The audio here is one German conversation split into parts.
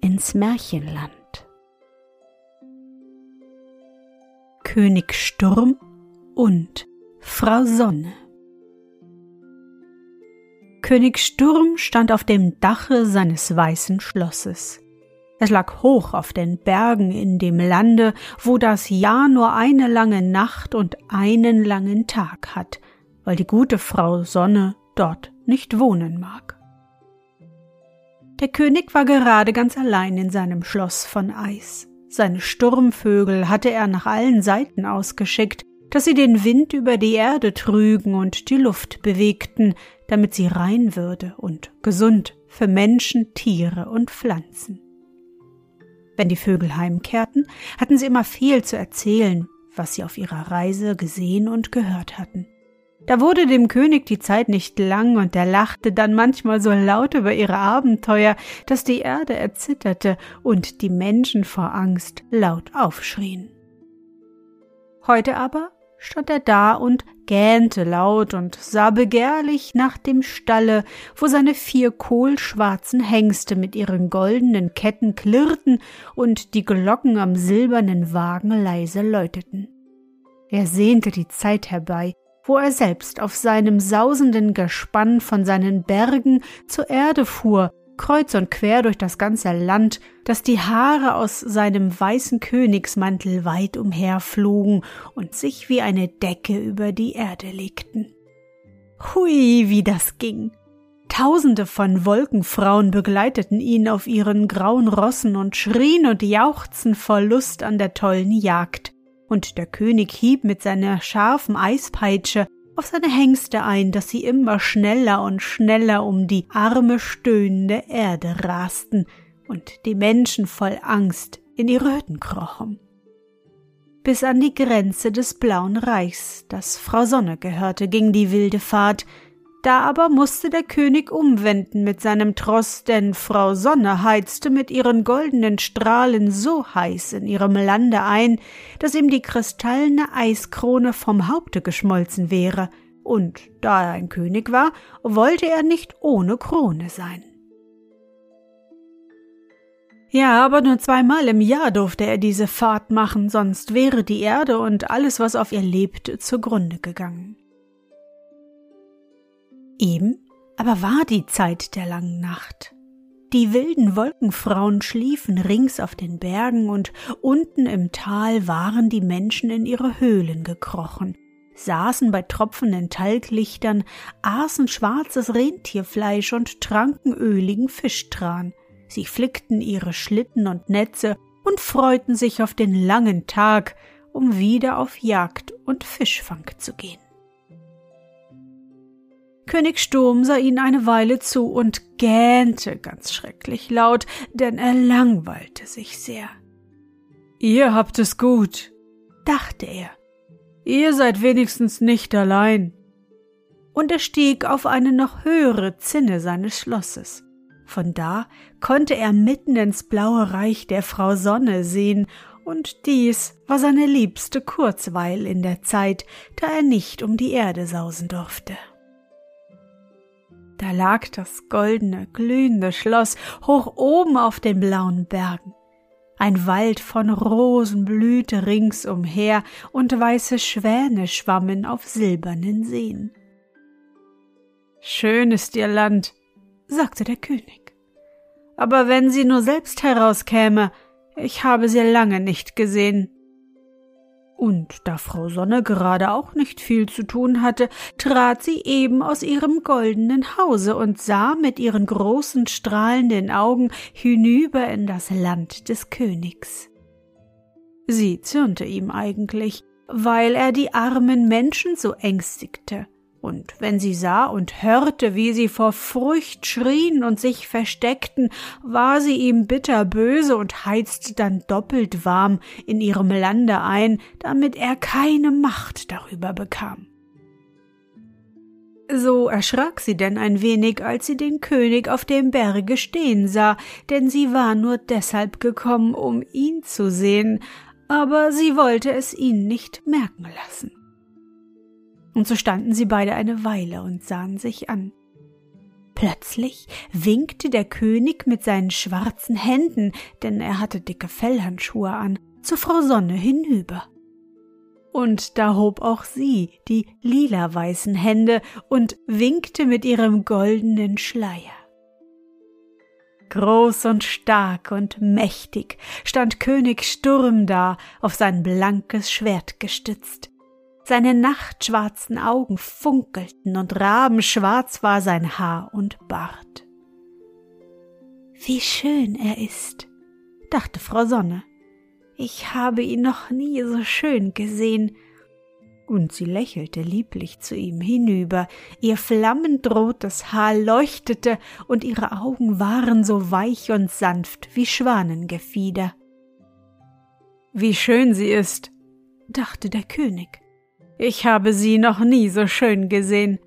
ins Märchenland. König Sturm und Frau Sonne König Sturm stand auf dem Dache seines weißen Schlosses. Es lag hoch auf den Bergen in dem Lande, wo das Jahr nur eine lange Nacht und einen langen Tag hat, weil die gute Frau Sonne dort nicht wohnen mag. Der König war gerade ganz allein in seinem Schloss von Eis. Seine Sturmvögel hatte er nach allen Seiten ausgeschickt, dass sie den Wind über die Erde trügen und die Luft bewegten, damit sie rein würde und gesund für Menschen, Tiere und Pflanzen. Wenn die Vögel heimkehrten, hatten sie immer viel zu erzählen, was sie auf ihrer Reise gesehen und gehört hatten. Da wurde dem König die Zeit nicht lang, und er lachte dann manchmal so laut über ihre Abenteuer, dass die Erde erzitterte und die Menschen vor Angst laut aufschrien. Heute aber stand er da und gähnte laut und sah begehrlich nach dem Stalle, wo seine vier kohlschwarzen Hengste mit ihren goldenen Ketten klirrten und die Glocken am silbernen Wagen leise läuteten. Er sehnte die Zeit herbei, wo er selbst auf seinem sausenden Gespann von seinen Bergen zur Erde fuhr, kreuz und quer durch das ganze Land, dass die Haare aus seinem weißen Königsmantel weit umherflogen und sich wie eine Decke über die Erde legten. Hui, wie das ging! Tausende von Wolkenfrauen begleiteten ihn auf ihren grauen Rossen und schrien und jauchzten vor Lust an der tollen Jagd und der König hieb mit seiner scharfen Eispeitsche auf seine Hengste ein, dass sie immer schneller und schneller um die arme stöhnende Erde rasten und die Menschen voll Angst in ihre Hütten krochen. Bis an die Grenze des blauen Reichs, das Frau Sonne gehörte, ging die wilde Fahrt, da aber musste der König umwenden mit seinem Tross, denn Frau Sonne heizte mit ihren goldenen Strahlen so heiß in ihrem Lande ein, dass ihm die kristallene Eiskrone vom Haupte geschmolzen wäre, und da er ein König war, wollte er nicht ohne Krone sein. Ja, aber nur zweimal im Jahr durfte er diese Fahrt machen, sonst wäre die Erde und alles, was auf ihr lebt, zugrunde gegangen. Eben aber war die Zeit der langen Nacht. Die wilden Wolkenfrauen schliefen rings auf den Bergen und unten im Tal waren die Menschen in ihre Höhlen gekrochen, saßen bei tropfenden Talglichtern, aßen schwarzes Rentierfleisch und tranken öligen Fischtran. Sie flickten ihre Schlitten und Netze und freuten sich auf den langen Tag, um wieder auf Jagd und Fischfang zu gehen. König Sturm sah ihnen eine Weile zu und gähnte ganz schrecklich laut, denn er langweilte sich sehr. Ihr habt es gut, dachte er. Ihr seid wenigstens nicht allein. Und er stieg auf eine noch höhere Zinne seines Schlosses. Von da konnte er mitten ins blaue Reich der Frau Sonne sehen, und dies war seine liebste Kurzweil in der Zeit, da er nicht um die Erde sausen durfte. Da lag das goldene, glühende Schloss hoch oben auf den blauen Bergen. Ein Wald von Rosen blühte ringsumher und weiße Schwäne schwammen auf silbernen Seen. Schön ist ihr Land, sagte der König. Aber wenn sie nur selbst herauskäme, Ich habe sie lange nicht gesehen. Und da Frau Sonne gerade auch nicht viel zu tun hatte, trat sie eben aus ihrem goldenen Hause und sah mit ihren großen strahlenden Augen hinüber in das Land des Königs. Sie zürnte ihm eigentlich, weil er die armen Menschen so ängstigte und wenn sie sah und hörte, wie sie vor Furcht schrien und sich versteckten, war sie ihm bitterböse und heizte dann doppelt warm in ihrem Lande ein, damit er keine Macht darüber bekam. So erschrak sie denn ein wenig, als sie den König auf dem Berge stehen sah, denn sie war nur deshalb gekommen, um ihn zu sehen, aber sie wollte es ihn nicht merken lassen und so standen sie beide eine Weile und sahen sich an. Plötzlich winkte der König mit seinen schwarzen Händen, denn er hatte dicke Fellhandschuhe an, zu Frau Sonne hinüber. Und da hob auch sie die lila-weißen Hände und winkte mit ihrem goldenen Schleier. Groß und stark und mächtig stand König Sturm da, auf sein blankes Schwert gestützt. Seine nachtschwarzen Augen funkelten und rabenschwarz war sein Haar und Bart. Wie schön er ist, dachte Frau Sonne. Ich habe ihn noch nie so schön gesehen. Und sie lächelte lieblich zu ihm hinüber, ihr flammend rotes Haar leuchtete und ihre Augen waren so weich und sanft wie Schwanengefieder. Wie schön sie ist, dachte der König. Ich habe sie noch nie so schön gesehen.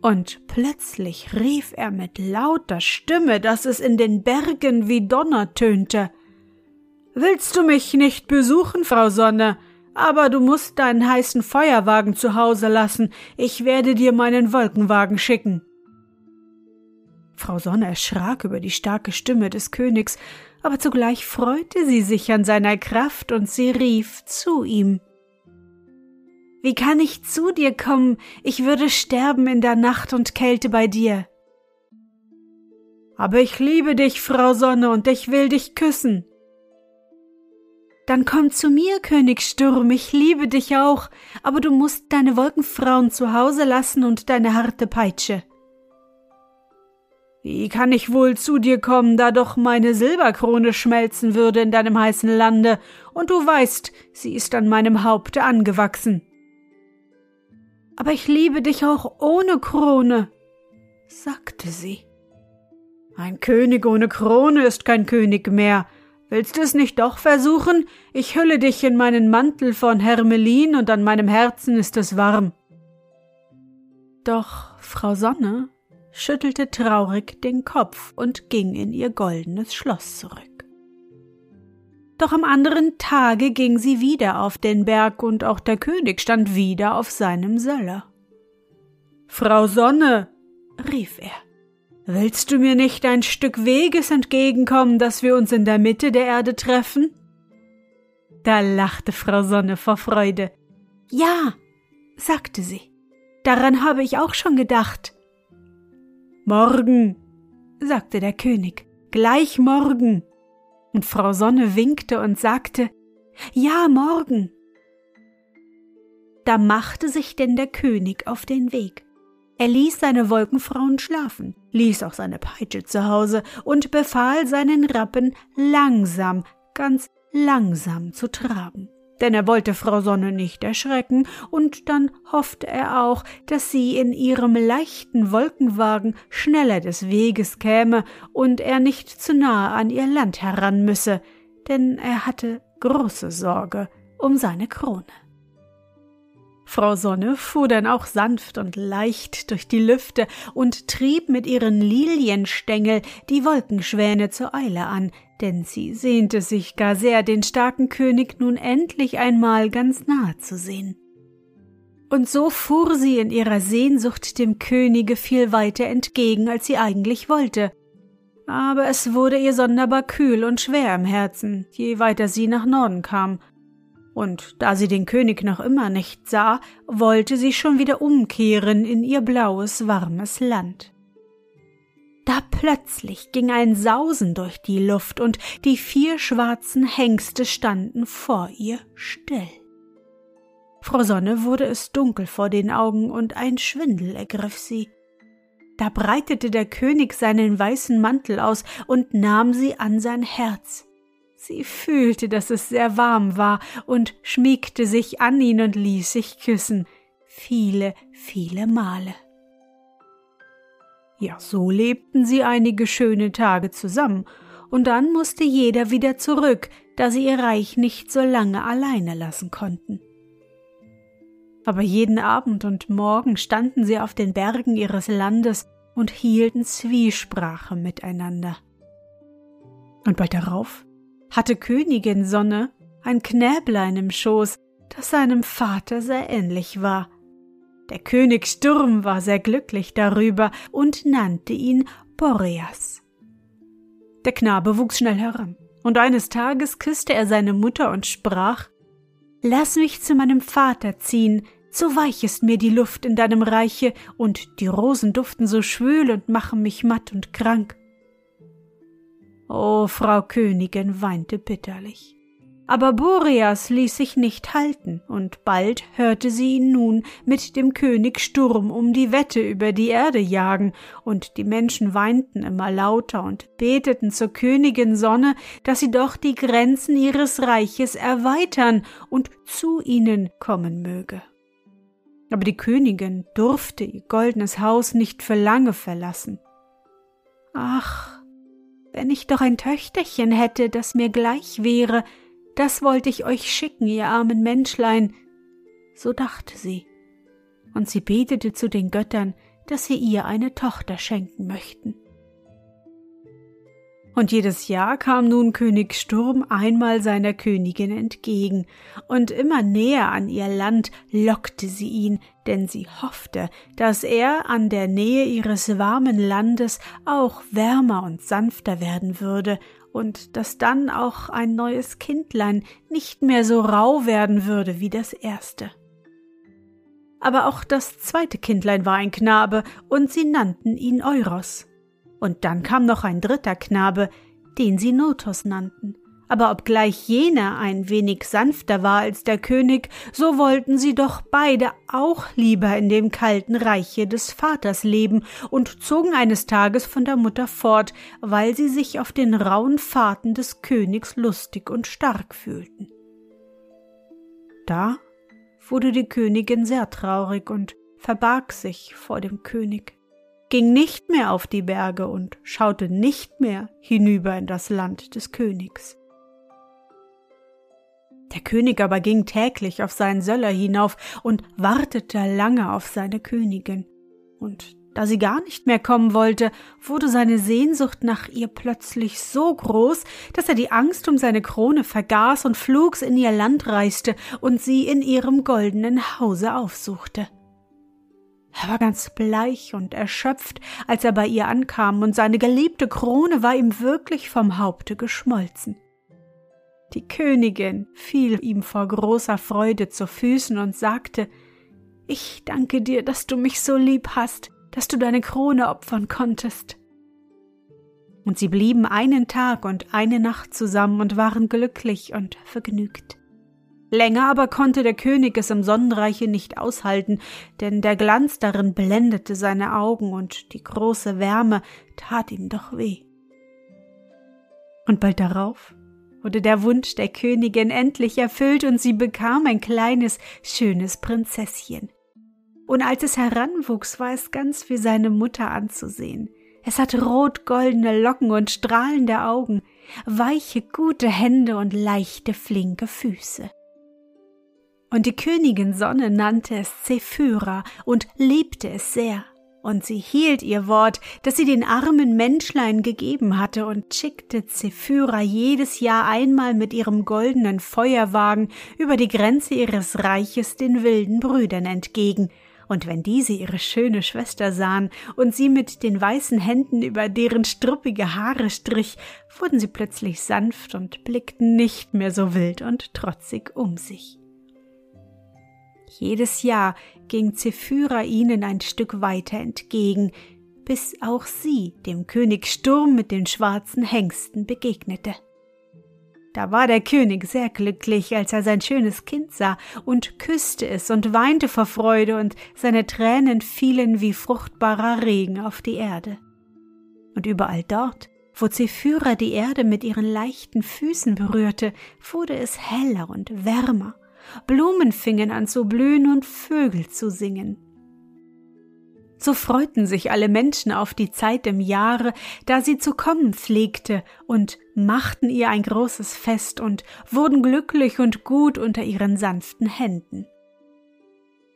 Und plötzlich rief er mit lauter Stimme, dass es in den Bergen wie Donner tönte. Willst du mich nicht besuchen, Frau Sonne? Aber du musst deinen heißen Feuerwagen zu Hause lassen. Ich werde dir meinen Wolkenwagen schicken. Frau Sonne erschrak über die starke Stimme des Königs, aber zugleich freute sie sich an seiner Kraft und sie rief zu ihm. Wie kann ich zu dir kommen? Ich würde sterben in der Nacht und Kälte bei dir. Aber ich liebe dich, Frau Sonne, und ich will dich küssen. Dann komm zu mir, König Sturm, ich liebe dich auch, aber du musst deine Wolkenfrauen zu Hause lassen und deine harte Peitsche. Wie kann ich wohl zu dir kommen, da doch meine Silberkrone schmelzen würde in deinem heißen Lande, und du weißt, sie ist an meinem Haupte angewachsen aber ich liebe dich auch ohne Krone, sagte sie. Ein König ohne Krone ist kein König mehr. Willst du es nicht doch versuchen? Ich hülle dich in meinen Mantel von Hermelin und an meinem Herzen ist es warm. Doch Frau Sonne schüttelte traurig den Kopf und ging in ihr goldenes Schloss zurück. Doch am anderen Tage ging sie wieder auf den Berg und auch der König stand wieder auf seinem Söller. Frau Sonne, rief er, willst du mir nicht ein Stück Weges entgegenkommen, dass wir uns in der Mitte der Erde treffen? Da lachte Frau Sonne vor Freude. Ja, sagte sie, daran habe ich auch schon gedacht. Morgen, sagte der König, gleich morgen und Frau Sonne winkte und sagte Ja, morgen. Da machte sich denn der König auf den Weg. Er ließ seine Wolkenfrauen schlafen, ließ auch seine Peitsche zu Hause und befahl seinen Rappen langsam, ganz langsam zu traben denn er wollte Frau Sonne nicht erschrecken, und dann hoffte er auch, dass sie in ihrem leichten Wolkenwagen schneller des Weges käme und er nicht zu nahe an ihr Land heran müsse, denn er hatte große Sorge um seine Krone. Frau Sonne fuhr dann auch sanft und leicht durch die Lüfte und trieb mit ihren Lilienstängel die Wolkenschwäne zur Eile an, denn sie sehnte sich gar sehr, den starken König nun endlich einmal ganz nahe zu sehen. Und so fuhr sie in ihrer Sehnsucht dem Könige viel weiter entgegen, als sie eigentlich wollte. Aber es wurde ihr sonderbar kühl und schwer im Herzen, je weiter sie nach Norden kam, und da sie den König noch immer nicht sah, wollte sie schon wieder umkehren in ihr blaues, warmes Land. Da plötzlich ging ein Sausen durch die Luft und die vier schwarzen Hengste standen vor ihr still. Frau Sonne wurde es dunkel vor den Augen und ein Schwindel ergriff sie. Da breitete der König seinen weißen Mantel aus und nahm sie an sein Herz. Sie fühlte, dass es sehr warm war und schmiegte sich an ihn und ließ sich küssen, viele, viele Male. Ja, so lebten sie einige schöne Tage zusammen, und dann musste jeder wieder zurück, da sie ihr Reich nicht so lange alleine lassen konnten. Aber jeden Abend und Morgen standen sie auf den Bergen ihres Landes und hielten Zwiesprache miteinander. Und bald darauf hatte Königin Sonne ein Knäblein im Schoß, das seinem Vater sehr ähnlich war, der König Sturm war sehr glücklich darüber und nannte ihn Boreas. Der Knabe wuchs schnell heran, und eines Tages küsste er seine Mutter und sprach Lass mich zu meinem Vater ziehen, so weich ist mir die Luft in deinem Reiche, und die Rosen duften so schwül und machen mich matt und krank. Oh, Frau Königin weinte bitterlich. Aber Boreas ließ sich nicht halten, und bald hörte sie ihn nun mit dem König Sturm um die Wette über die Erde jagen, und die Menschen weinten immer lauter und beteten zur Königin Sonne, dass sie doch die Grenzen ihres Reiches erweitern und zu ihnen kommen möge. Aber die Königin durfte ihr goldenes Haus nicht für lange verlassen. Ach, wenn ich doch ein Töchterchen hätte, das mir gleich wäre, das wollte ich euch schicken, ihr armen Menschlein. So dachte sie. Und sie betete zu den Göttern, dass sie ihr eine Tochter schenken möchten. Und jedes Jahr kam nun König Sturm einmal seiner Königin entgegen, und immer näher an ihr Land lockte sie ihn, denn sie hoffte, dass er an der Nähe ihres warmen Landes auch wärmer und sanfter werden würde und dass dann auch ein neues Kindlein nicht mehr so rau werden würde wie das erste. Aber auch das zweite Kindlein war ein Knabe, und sie nannten ihn Euros. Und dann kam noch ein dritter Knabe, den sie Notos nannten aber obgleich jener ein wenig sanfter war als der König, so wollten sie doch beide auch lieber in dem kalten Reiche des Vaters leben und zogen eines Tages von der Mutter fort, weil sie sich auf den rauen Fahrten des Königs lustig und stark fühlten. Da wurde die Königin sehr traurig und verbarg sich vor dem König, ging nicht mehr auf die Berge und schaute nicht mehr hinüber in das Land des Königs. Der König aber ging täglich auf seinen Söller hinauf und wartete lange auf seine Königin. Und da sie gar nicht mehr kommen wollte, wurde seine Sehnsucht nach ihr plötzlich so groß, dass er die Angst um seine Krone vergaß und flugs in ihr Land reiste und sie in ihrem goldenen Hause aufsuchte. Er war ganz bleich und erschöpft, als er bei ihr ankam, und seine geliebte Krone war ihm wirklich vom Haupte geschmolzen. Die Königin fiel ihm vor großer Freude zu Füßen und sagte Ich danke dir, dass du mich so lieb hast, dass du deine Krone opfern konntest. Und sie blieben einen Tag und eine Nacht zusammen und waren glücklich und vergnügt. Länger aber konnte der König es im Sonnenreiche nicht aushalten, denn der Glanz darin blendete seine Augen und die große Wärme tat ihm doch weh. Und bald darauf wurde der Wunsch der Königin endlich erfüllt und sie bekam ein kleines, schönes Prinzesschen. Und als es heranwuchs, war es ganz wie seine Mutter anzusehen. Es hatte rot-goldene Locken und strahlende Augen, weiche, gute Hände und leichte, flinke Füße. Und die Königin Sonne nannte es Zephyra und liebte es sehr. Und sie hielt ihr Wort, das sie den armen Menschlein gegeben hatte, und schickte Zephyra jedes Jahr einmal mit ihrem goldenen Feuerwagen über die Grenze ihres Reiches den wilden Brüdern entgegen, und wenn diese ihre schöne Schwester sahen und sie mit den weißen Händen über deren struppige Haare strich, wurden sie plötzlich sanft und blickten nicht mehr so wild und trotzig um sich. Jedes Jahr ging Zephyra ihnen ein Stück weiter entgegen, bis auch sie dem König Sturm mit den schwarzen Hengsten begegnete. Da war der König sehr glücklich, als er sein schönes Kind sah, und küsste es und weinte vor Freude, und seine Tränen fielen wie fruchtbarer Regen auf die Erde. Und überall dort, wo Zephyra die Erde mit ihren leichten Füßen berührte, wurde es heller und wärmer, Blumen fingen an zu blühen und Vögel zu singen. So freuten sich alle Menschen auf die Zeit im Jahre, da sie zu kommen pflegte, und machten ihr ein großes Fest und wurden glücklich und gut unter ihren sanften Händen.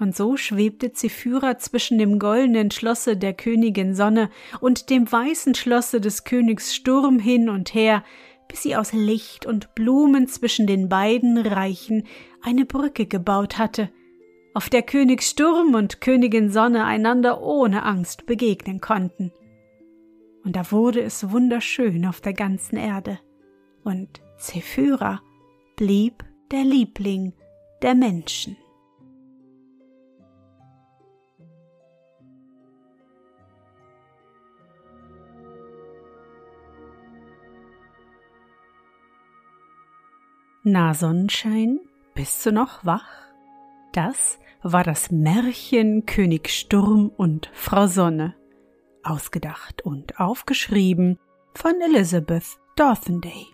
Und so schwebte Zephyra zwischen dem goldenen Schlosse der Königin Sonne und dem weißen Schlosse des Königs Sturm hin und her, bis sie aus Licht und Blumen zwischen den beiden Reichen eine Brücke gebaut hatte, auf der König Sturm und Königin Sonne einander ohne Angst begegnen konnten. Und da wurde es wunderschön auf der ganzen Erde, und Zephyra blieb der Liebling der Menschen. Na Sonnenschein, bist du noch wach? Das war das Märchen König Sturm und Frau Sonne, ausgedacht und aufgeschrieben von Elizabeth Dorthenday.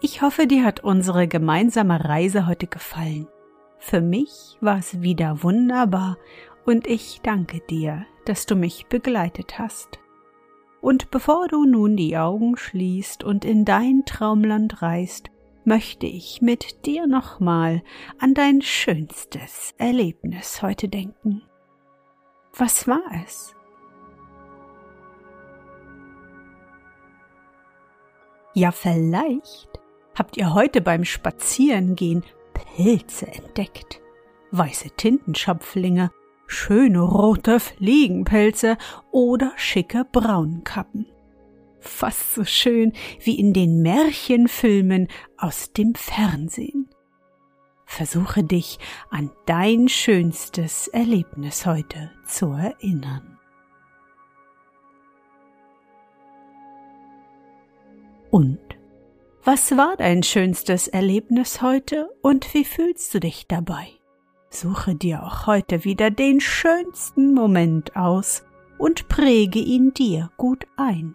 Ich hoffe, dir hat unsere gemeinsame Reise heute gefallen. Für mich war es wieder wunderbar und ich danke dir, dass du mich begleitet hast. Und bevor du nun die Augen schließt und in dein Traumland reist, möchte ich mit dir nochmal an dein schönstes Erlebnis heute denken. Was war es? Ja, vielleicht habt ihr heute beim Spazierengehen Pilze entdeckt, weiße Tintenschopflinge, schöne rote Fliegenpelze oder schicke Braunkappen fast so schön wie in den Märchenfilmen aus dem Fernsehen. Versuche dich an dein schönstes Erlebnis heute zu erinnern. Und was war dein schönstes Erlebnis heute und wie fühlst du dich dabei? Suche dir auch heute wieder den schönsten Moment aus und präge ihn dir gut ein.